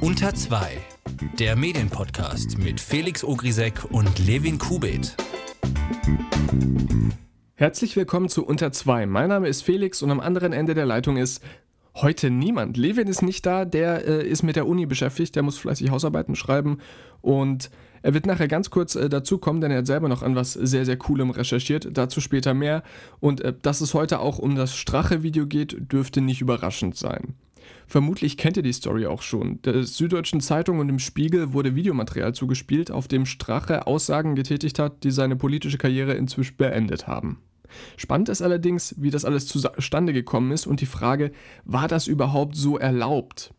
Unter 2, der Medienpodcast mit Felix Ogrisek und Levin Kubit. Herzlich willkommen zu Unter 2. Mein Name ist Felix und am anderen Ende der Leitung ist heute niemand. Levin ist nicht da, der äh, ist mit der Uni beschäftigt, der muss fleißig Hausarbeiten schreiben und er wird nachher ganz kurz äh, dazukommen, denn er hat selber noch an was sehr, sehr Coolem recherchiert. Dazu später mehr. Und äh, dass es heute auch um das Strache-Video geht, dürfte nicht überraschend sein. Vermutlich kennt ihr die Story auch schon. Der Süddeutschen Zeitung und dem Spiegel wurde Videomaterial zugespielt, auf dem Strache Aussagen getätigt hat, die seine politische Karriere inzwischen beendet haben. Spannend ist allerdings, wie das alles zustande gekommen ist und die Frage, war das überhaupt so erlaubt?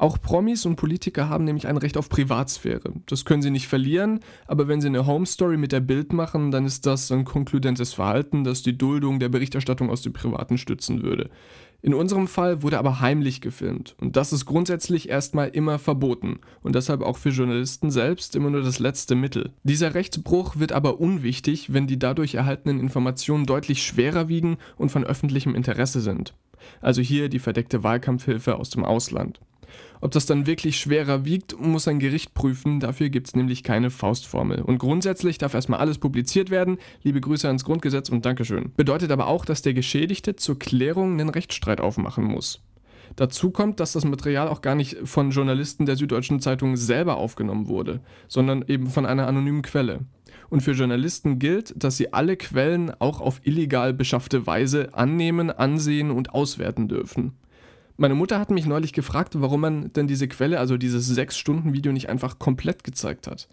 Auch Promis und Politiker haben nämlich ein Recht auf Privatsphäre. Das können sie nicht verlieren, aber wenn sie eine Home Story mit der Bild machen, dann ist das ein konkludentes Verhalten, das die Duldung der Berichterstattung aus dem Privaten stützen würde. In unserem Fall wurde aber heimlich gefilmt und das ist grundsätzlich erstmal immer verboten und deshalb auch für Journalisten selbst immer nur das letzte Mittel. Dieser Rechtsbruch wird aber unwichtig, wenn die dadurch erhaltenen Informationen deutlich schwerer wiegen und von öffentlichem Interesse sind. Also hier die verdeckte Wahlkampfhilfe aus dem Ausland. Ob das dann wirklich schwerer wiegt, muss ein Gericht prüfen, dafür gibt es nämlich keine Faustformel. Und grundsätzlich darf erstmal alles publiziert werden, liebe Grüße ans Grundgesetz und Dankeschön. Bedeutet aber auch, dass der Geschädigte zur Klärung einen Rechtsstreit aufmachen muss. Dazu kommt, dass das Material auch gar nicht von Journalisten der Süddeutschen Zeitung selber aufgenommen wurde, sondern eben von einer anonymen Quelle. Und für Journalisten gilt, dass sie alle Quellen auch auf illegal beschaffte Weise annehmen, ansehen und auswerten dürfen. Meine Mutter hat mich neulich gefragt, warum man denn diese Quelle, also dieses 6-Stunden-Video, nicht einfach komplett gezeigt hat.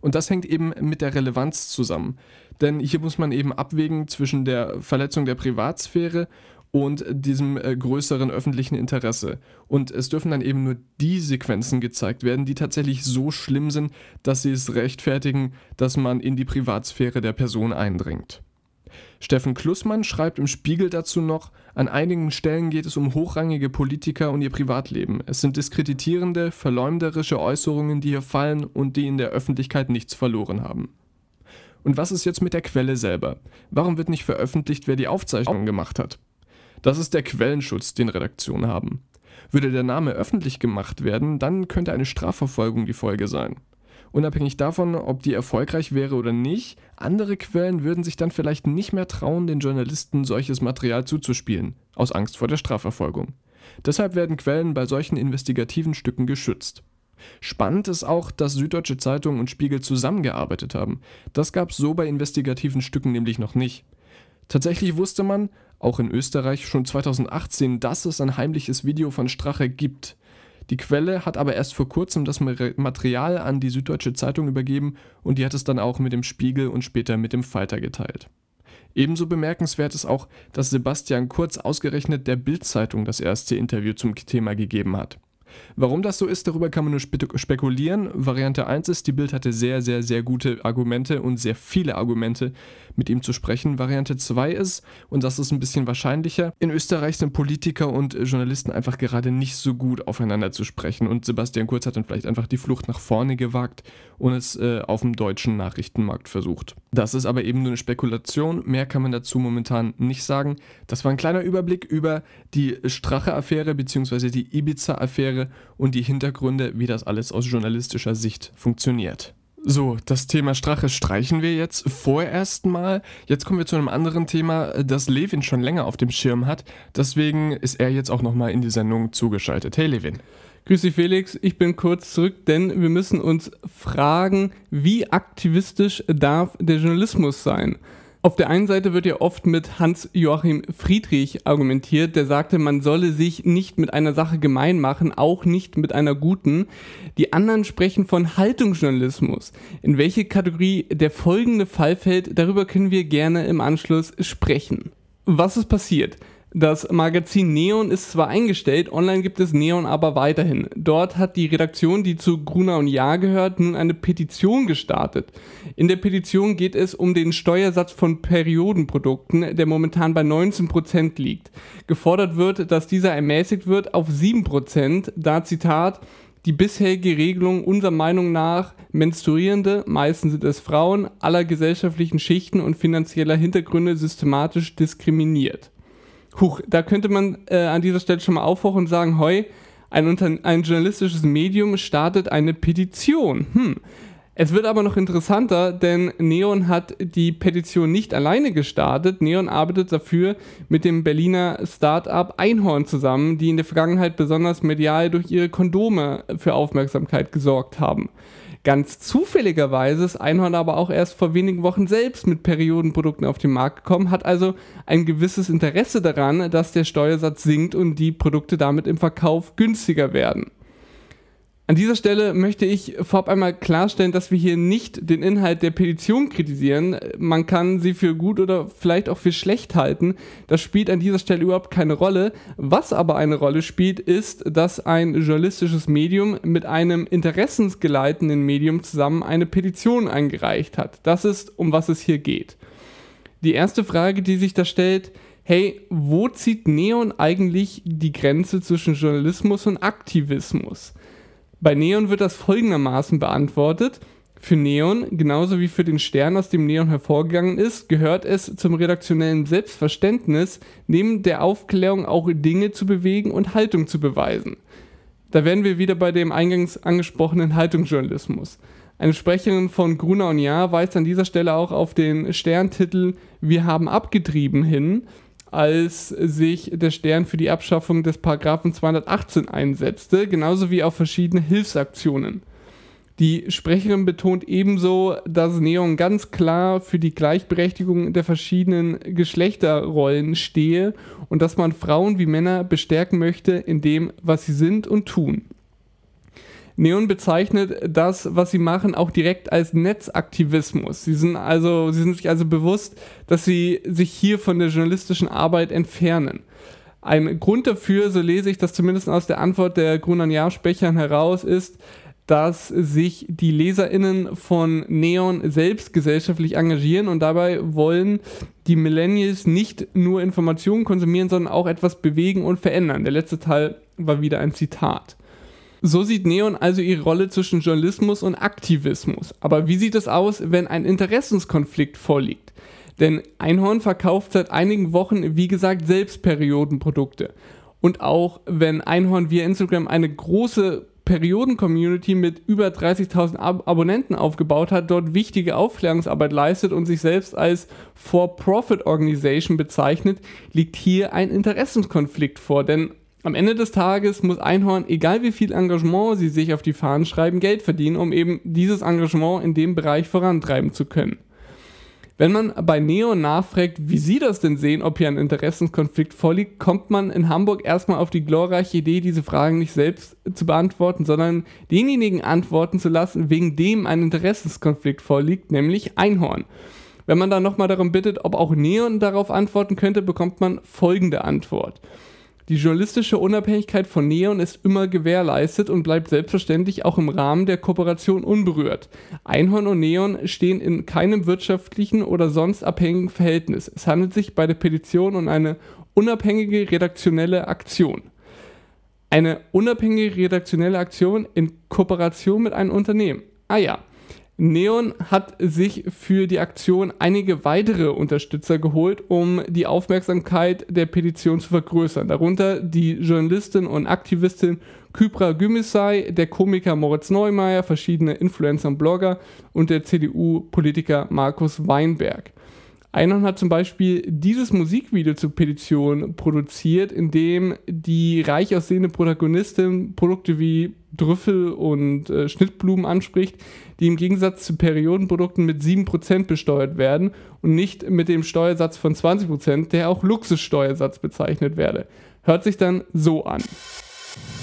Und das hängt eben mit der Relevanz zusammen. Denn hier muss man eben abwägen zwischen der Verletzung der Privatsphäre und diesem äh, größeren öffentlichen Interesse. Und es dürfen dann eben nur die Sequenzen gezeigt werden, die tatsächlich so schlimm sind, dass sie es rechtfertigen, dass man in die Privatsphäre der Person eindringt. Steffen Klussmann schreibt im Spiegel dazu noch, an einigen Stellen geht es um hochrangige Politiker und ihr Privatleben. Es sind diskreditierende, verleumderische Äußerungen, die hier fallen und die in der Öffentlichkeit nichts verloren haben. Und was ist jetzt mit der Quelle selber? Warum wird nicht veröffentlicht, wer die Aufzeichnung gemacht hat? Das ist der Quellenschutz, den Redaktionen haben. Würde der Name öffentlich gemacht werden, dann könnte eine Strafverfolgung die Folge sein. Unabhängig davon, ob die erfolgreich wäre oder nicht, andere Quellen würden sich dann vielleicht nicht mehr trauen, den Journalisten solches Material zuzuspielen, aus Angst vor der Strafverfolgung. Deshalb werden Quellen bei solchen investigativen Stücken geschützt. Spannend ist auch, dass Süddeutsche Zeitung und Spiegel zusammengearbeitet haben. Das gab es so bei investigativen Stücken nämlich noch nicht. Tatsächlich wusste man, auch in Österreich, schon 2018, dass es ein heimliches Video von Strache gibt. Die Quelle hat aber erst vor kurzem das Material an die Süddeutsche Zeitung übergeben und die hat es dann auch mit dem Spiegel und später mit dem Falter geteilt. Ebenso bemerkenswert ist auch, dass Sebastian Kurz ausgerechnet der Bild-Zeitung das erste Interview zum Thema gegeben hat. Warum das so ist, darüber kann man nur spekulieren. Variante 1 ist, die Bild hatte sehr, sehr, sehr gute Argumente und sehr viele Argumente, mit ihm zu sprechen. Variante 2 ist, und das ist ein bisschen wahrscheinlicher, in Österreich sind Politiker und Journalisten einfach gerade nicht so gut aufeinander zu sprechen und Sebastian Kurz hat dann vielleicht einfach die Flucht nach vorne gewagt und es äh, auf dem deutschen Nachrichtenmarkt versucht. Das ist aber eben nur eine Spekulation, mehr kann man dazu momentan nicht sagen. Das war ein kleiner Überblick über die Strache-Affäre bzw. die Ibiza-Affäre wäre und die Hintergründe, wie das alles aus journalistischer Sicht funktioniert. So, das Thema Strache streichen wir jetzt vorerst mal. Jetzt kommen wir zu einem anderen Thema, das Levin schon länger auf dem Schirm hat. Deswegen ist er jetzt auch nochmal in die Sendung zugeschaltet. Hey Levin. Grüß dich Felix, ich bin kurz zurück, denn wir müssen uns fragen, wie aktivistisch darf der Journalismus sein? Auf der einen Seite wird ja oft mit Hans-Joachim Friedrich argumentiert, der sagte, man solle sich nicht mit einer Sache gemein machen, auch nicht mit einer guten. Die anderen sprechen von Haltungsjournalismus. In welche Kategorie der folgende Fall fällt, darüber können wir gerne im Anschluss sprechen. Was ist passiert? Das Magazin Neon ist zwar eingestellt, online gibt es Neon aber weiterhin. Dort hat die Redaktion, die zu Gruner und Jahr gehört, nun eine Petition gestartet. In der Petition geht es um den Steuersatz von Periodenprodukten, der momentan bei 19% liegt. Gefordert wird, dass dieser ermäßigt wird auf 7%, da Zitat die bisherige Regelung unserer Meinung nach Menstruierende, meistens sind es Frauen, aller gesellschaftlichen Schichten und finanzieller Hintergründe systematisch diskriminiert. Huch, da könnte man äh, an dieser Stelle schon mal aufhorchen und sagen, hoi, ein, ein journalistisches Medium startet eine Petition. Hm. Es wird aber noch interessanter, denn Neon hat die Petition nicht alleine gestartet. Neon arbeitet dafür mit dem Berliner Start-up Einhorn zusammen, die in der Vergangenheit besonders medial durch ihre Kondome für Aufmerksamkeit gesorgt haben. Ganz zufälligerweise ist Einhorn aber auch erst vor wenigen Wochen selbst mit Periodenprodukten auf den Markt gekommen, hat also ein gewisses Interesse daran, dass der Steuersatz sinkt und die Produkte damit im Verkauf günstiger werden. An dieser Stelle möchte ich vorab einmal klarstellen, dass wir hier nicht den Inhalt der Petition kritisieren. Man kann sie für gut oder vielleicht auch für schlecht halten. Das spielt an dieser Stelle überhaupt keine Rolle. Was aber eine Rolle spielt, ist, dass ein journalistisches Medium mit einem interessensgeleitenden Medium zusammen eine Petition eingereicht hat. Das ist, um was es hier geht. Die erste Frage, die sich da stellt, hey, wo zieht Neon eigentlich die Grenze zwischen Journalismus und Aktivismus? Bei Neon wird das folgendermaßen beantwortet. Für Neon, genauso wie für den Stern, aus dem Neon hervorgegangen ist, gehört es zum redaktionellen Selbstverständnis, neben der Aufklärung auch Dinge zu bewegen und Haltung zu beweisen. Da wären wir wieder bei dem eingangs angesprochenen Haltungsjournalismus. Eine Sprecherin von Gruner und Jahr weist an dieser Stelle auch auf den Sterntitel Wir haben abgetrieben hin, als sich der Stern für die Abschaffung des Paragraphen 218 einsetzte, genauso wie auch verschiedene Hilfsaktionen. Die Sprecherin betont ebenso, dass Neon ganz klar für die Gleichberechtigung der verschiedenen Geschlechterrollen stehe und dass man Frauen wie Männer bestärken möchte in dem, was sie sind und tun. Neon bezeichnet das, was sie machen, auch direkt als Netzaktivismus. Sie sind also, sie sind sich also bewusst, dass sie sich hier von der journalistischen Arbeit entfernen. Ein Grund dafür, so lese ich das zumindest aus der Antwort der Grunan Jahr-Spechern heraus, ist, dass sich die LeserInnen von Neon selbst gesellschaftlich engagieren und dabei wollen die Millennials nicht nur Informationen konsumieren, sondern auch etwas bewegen und verändern. Der letzte Teil war wieder ein Zitat. So sieht Neon also ihre Rolle zwischen Journalismus und Aktivismus. Aber wie sieht es aus, wenn ein Interessenskonflikt vorliegt? Denn Einhorn verkauft seit einigen Wochen, wie gesagt, selbst Periodenprodukte. Und auch wenn Einhorn via Instagram eine große Perioden-Community mit über 30.000 Ab Abonnenten aufgebaut hat, dort wichtige Aufklärungsarbeit leistet und sich selbst als For-Profit-Organisation bezeichnet, liegt hier ein Interessenskonflikt vor. Denn am Ende des Tages muss Einhorn, egal wie viel Engagement sie sich auf die Fahnen schreiben, Geld verdienen, um eben dieses Engagement in dem Bereich vorantreiben zu können. Wenn man bei Neon nachfragt, wie sie das denn sehen, ob hier ein Interessenskonflikt vorliegt, kommt man in Hamburg erstmal auf die glorreiche Idee, diese Fragen nicht selbst zu beantworten, sondern denjenigen antworten zu lassen, wegen dem ein Interessenskonflikt vorliegt, nämlich Einhorn. Wenn man dann nochmal darum bittet, ob auch Neon darauf antworten könnte, bekommt man folgende Antwort. Die journalistische Unabhängigkeit von Neon ist immer gewährleistet und bleibt selbstverständlich auch im Rahmen der Kooperation unberührt. Einhorn und Neon stehen in keinem wirtschaftlichen oder sonst abhängigen Verhältnis. Es handelt sich bei der Petition um eine unabhängige redaktionelle Aktion. Eine unabhängige redaktionelle Aktion in Kooperation mit einem Unternehmen. Ah ja. Neon hat sich für die Aktion einige weitere Unterstützer geholt, um die Aufmerksamkeit der Petition zu vergrößern. Darunter die Journalistin und Aktivistin Kypra Gümüşay, der Komiker Moritz Neumeier, verschiedene Influencer und Blogger und der CDU-Politiker Markus Weinberg. Einhorn hat zum Beispiel dieses Musikvideo zur Petition produziert, in dem die reich aussehende Protagonistin Produkte wie Trüffel und äh, Schnittblumen anspricht, die im Gegensatz zu Periodenprodukten mit 7% besteuert werden und nicht mit dem Steuersatz von 20%, der auch Luxussteuersatz bezeichnet werde. Hört sich dann so an.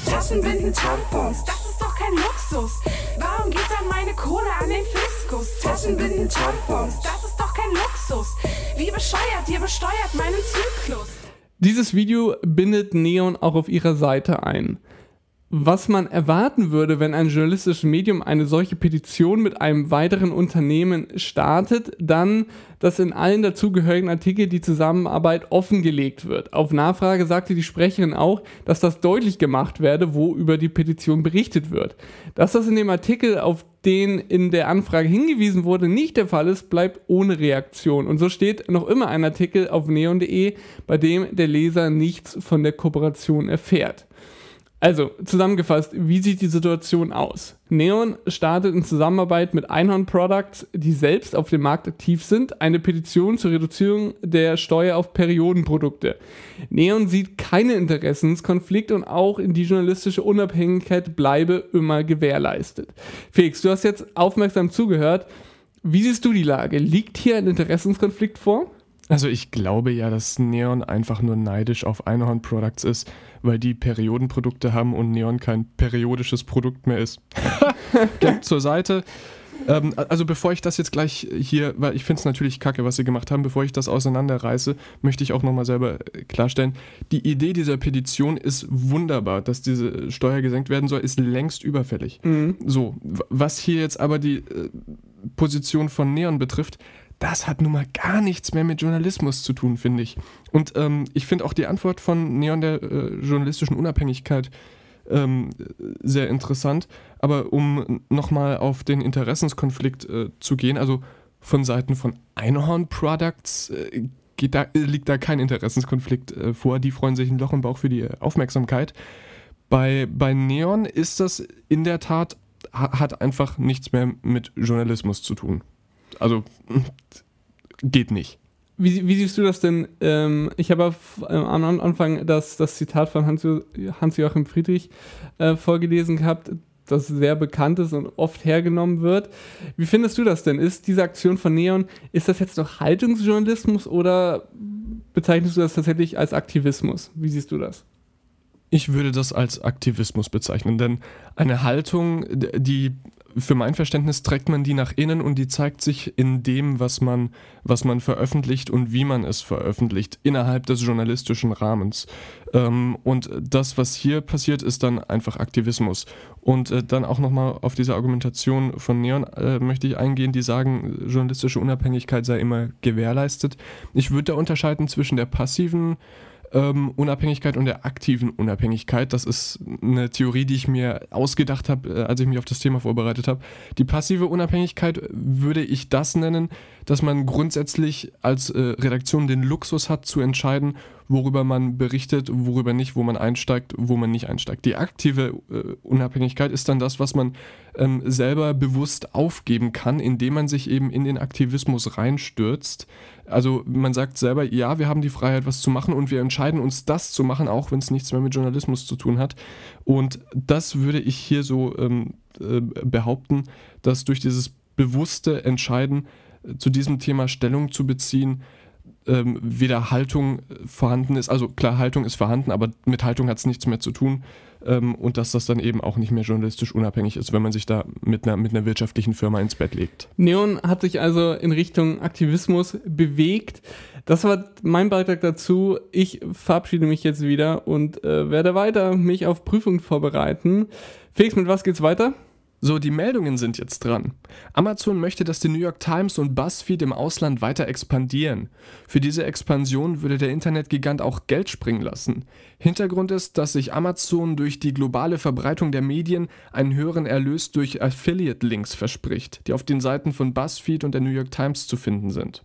Taschenbinden, Tampons, das ist doch kein Luxus. Warum geht dann meine Kohle an den Fiskus? Taschenbinden, Tampons, das kein Luxus. Wie bescheuert, ihr besteuert meinen Zyklus. Dieses Video bindet Neon auch auf ihrer Seite ein. was man erwarten würde, wenn ein journalistisches Medium eine solche Petition mit einem weiteren Unternehmen startet, dann, dass in allen dazugehörigen Artikeln die Zusammenarbeit offengelegt wird. Auf Nachfrage sagte die Sprecherin auch, dass das deutlich gemacht werde, wo über die Petition berichtet wird. Dass das in dem Artikel, auf den in der Anfrage hingewiesen wurde, nicht der Fall ist, bleibt ohne Reaktion. Und so steht noch immer ein Artikel auf neon.de, bei dem der Leser nichts von der Kooperation erfährt. Also, zusammengefasst, wie sieht die Situation aus? Neon startet in Zusammenarbeit mit Einhorn Products, die selbst auf dem Markt aktiv sind, eine Petition zur Reduzierung der Steuer auf Periodenprodukte. Neon sieht keine Interessenskonflikte und auch in die journalistische Unabhängigkeit bleibe immer gewährleistet. Felix, du hast jetzt aufmerksam zugehört. Wie siehst du die Lage? Liegt hier ein Interessenskonflikt vor? Also ich glaube ja, dass Neon einfach nur neidisch auf Einhorn Products ist, weil die Periodenprodukte haben und Neon kein periodisches Produkt mehr ist. Gag zur Seite. Ähm, also bevor ich das jetzt gleich hier, weil ich finde es natürlich kacke, was sie gemacht haben, bevor ich das auseinanderreiße, möchte ich auch nochmal selber äh, klarstellen, die Idee dieser Petition ist wunderbar, dass diese Steuer gesenkt werden soll, ist längst überfällig. Mhm. So, was hier jetzt aber die äh, Position von Neon betrifft, das hat nun mal gar nichts mehr mit Journalismus zu tun, finde ich. Und ähm, ich finde auch die Antwort von Neon der äh, journalistischen Unabhängigkeit ähm, sehr interessant. Aber um nochmal auf den Interessenskonflikt äh, zu gehen, also von Seiten von Einhorn Products äh, da, liegt da kein Interessenskonflikt äh, vor. Die freuen sich ein Loch im Bauch für die Aufmerksamkeit. Bei, bei Neon ist das in der Tat, hat einfach nichts mehr mit Journalismus zu tun. Also geht nicht. Wie, wie, siehst du das denn? Ähm, ich habe am Anfang das, das Zitat von Hans-Joachim Friedrich äh, vorgelesen gehabt, das sehr bekannt ist und oft hergenommen wird. Wie findest du das denn? Ist diese Aktion von Neon, ist das jetzt noch Haltungsjournalismus oder bezeichnest du das tatsächlich als Aktivismus? Wie siehst du das? Ich würde das als Aktivismus bezeichnen, denn eine Haltung, die für mein Verständnis trägt man die nach innen und die zeigt sich in dem, was man, was man veröffentlicht und wie man es veröffentlicht, innerhalb des journalistischen Rahmens. Ähm, und das, was hier passiert, ist dann einfach Aktivismus. Und äh, dann auch nochmal auf diese Argumentation von Neon äh, möchte ich eingehen, die sagen, journalistische Unabhängigkeit sei immer gewährleistet. Ich würde da unterscheiden zwischen der passiven ähm, Unabhängigkeit und der aktiven Unabhängigkeit. Das ist eine Theorie, die ich mir ausgedacht habe, äh, als ich mich auf das Thema vorbereitet habe. Die passive Unabhängigkeit würde ich das nennen, dass man grundsätzlich als äh, Redaktion den Luxus hat zu entscheiden, worüber man berichtet, worüber nicht, wo man einsteigt, wo man nicht einsteigt. Die aktive äh, Unabhängigkeit ist dann das, was man ähm, selber bewusst aufgeben kann, indem man sich eben in den Aktivismus reinstürzt. Also man sagt selber, ja, wir haben die Freiheit, was zu machen und wir entscheiden uns, das zu machen, auch wenn es nichts mehr mit Journalismus zu tun hat. Und das würde ich hier so ähm, äh, behaupten, dass durch dieses bewusste Entscheiden zu diesem Thema Stellung zu beziehen, ähm, weder Haltung vorhanden ist, also klar, Haltung ist vorhanden, aber mit Haltung hat es nichts mehr zu tun ähm, und dass das dann eben auch nicht mehr journalistisch unabhängig ist, wenn man sich da mit einer, mit einer wirtschaftlichen Firma ins Bett legt. Neon hat sich also in Richtung Aktivismus bewegt. Das war mein Beitrag dazu. Ich verabschiede mich jetzt wieder und äh, werde weiter mich auf Prüfungen vorbereiten. Felix, mit was geht's weiter? So, die Meldungen sind jetzt dran. Amazon möchte, dass die New York Times und BuzzFeed im Ausland weiter expandieren. Für diese Expansion würde der Internetgigant auch Geld springen lassen. Hintergrund ist, dass sich Amazon durch die globale Verbreitung der Medien einen höheren Erlös durch Affiliate-Links verspricht, die auf den Seiten von BuzzFeed und der New York Times zu finden sind.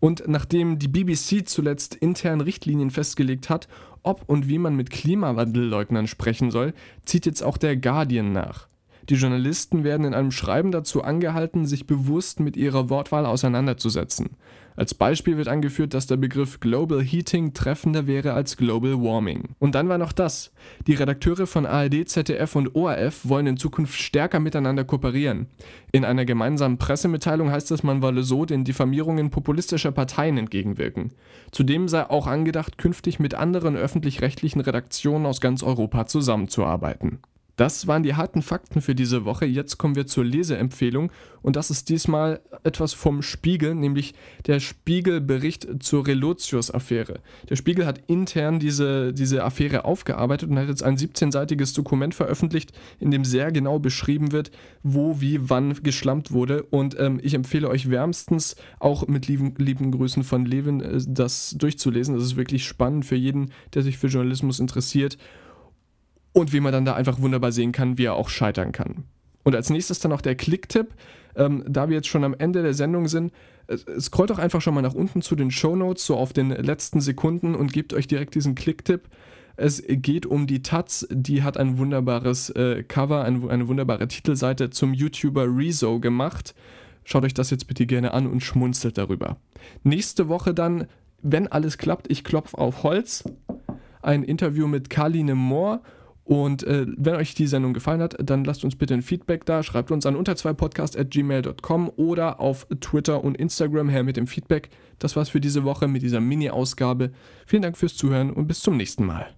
Und nachdem die BBC zuletzt intern Richtlinien festgelegt hat, ob und wie man mit Klimawandelleugnern sprechen soll, zieht jetzt auch der Guardian nach. Die Journalisten werden in einem Schreiben dazu angehalten, sich bewusst mit ihrer Wortwahl auseinanderzusetzen. Als Beispiel wird angeführt, dass der Begriff Global Heating treffender wäre als Global Warming. Und dann war noch das. Die Redakteure von ARD, ZDF und ORF wollen in Zukunft stärker miteinander kooperieren. In einer gemeinsamen Pressemitteilung heißt es, man wolle so den Diffamierungen populistischer Parteien entgegenwirken. Zudem sei auch angedacht, künftig mit anderen öffentlich-rechtlichen Redaktionen aus ganz Europa zusammenzuarbeiten. Das waren die harten Fakten für diese Woche. Jetzt kommen wir zur Leseempfehlung und das ist diesmal etwas vom Spiegel, nämlich der Spiegelbericht zur Relotius-Affäre. Der Spiegel hat intern diese, diese Affäre aufgearbeitet und hat jetzt ein 17-seitiges Dokument veröffentlicht, in dem sehr genau beschrieben wird, wo, wie, wann geschlampt wurde. Und ähm, ich empfehle euch wärmstens, auch mit lieben, lieben Grüßen von Levin, äh, das durchzulesen. Das ist wirklich spannend für jeden, der sich für Journalismus interessiert und wie man dann da einfach wunderbar sehen kann, wie er auch scheitern kann. Und als nächstes dann noch der Klicktipp. Ähm, da wir jetzt schon am Ende der Sendung sind, äh, scrollt doch einfach schon mal nach unten zu den Show Notes, so auf den letzten Sekunden und gebt euch direkt diesen Klicktipp. Es geht um die Taz, die hat ein wunderbares äh, Cover, ein, eine wunderbare Titelseite zum YouTuber Rezo gemacht. Schaut euch das jetzt bitte gerne an und schmunzelt darüber. Nächste Woche dann, wenn alles klappt, ich klopfe auf Holz, ein Interview mit Karline Moore und äh, wenn euch die Sendung gefallen hat, dann lasst uns bitte ein Feedback da. Schreibt uns an unter2podcast.gmail.com oder auf Twitter und Instagram her mit dem Feedback. Das war's für diese Woche mit dieser Mini-Ausgabe. Vielen Dank fürs Zuhören und bis zum nächsten Mal.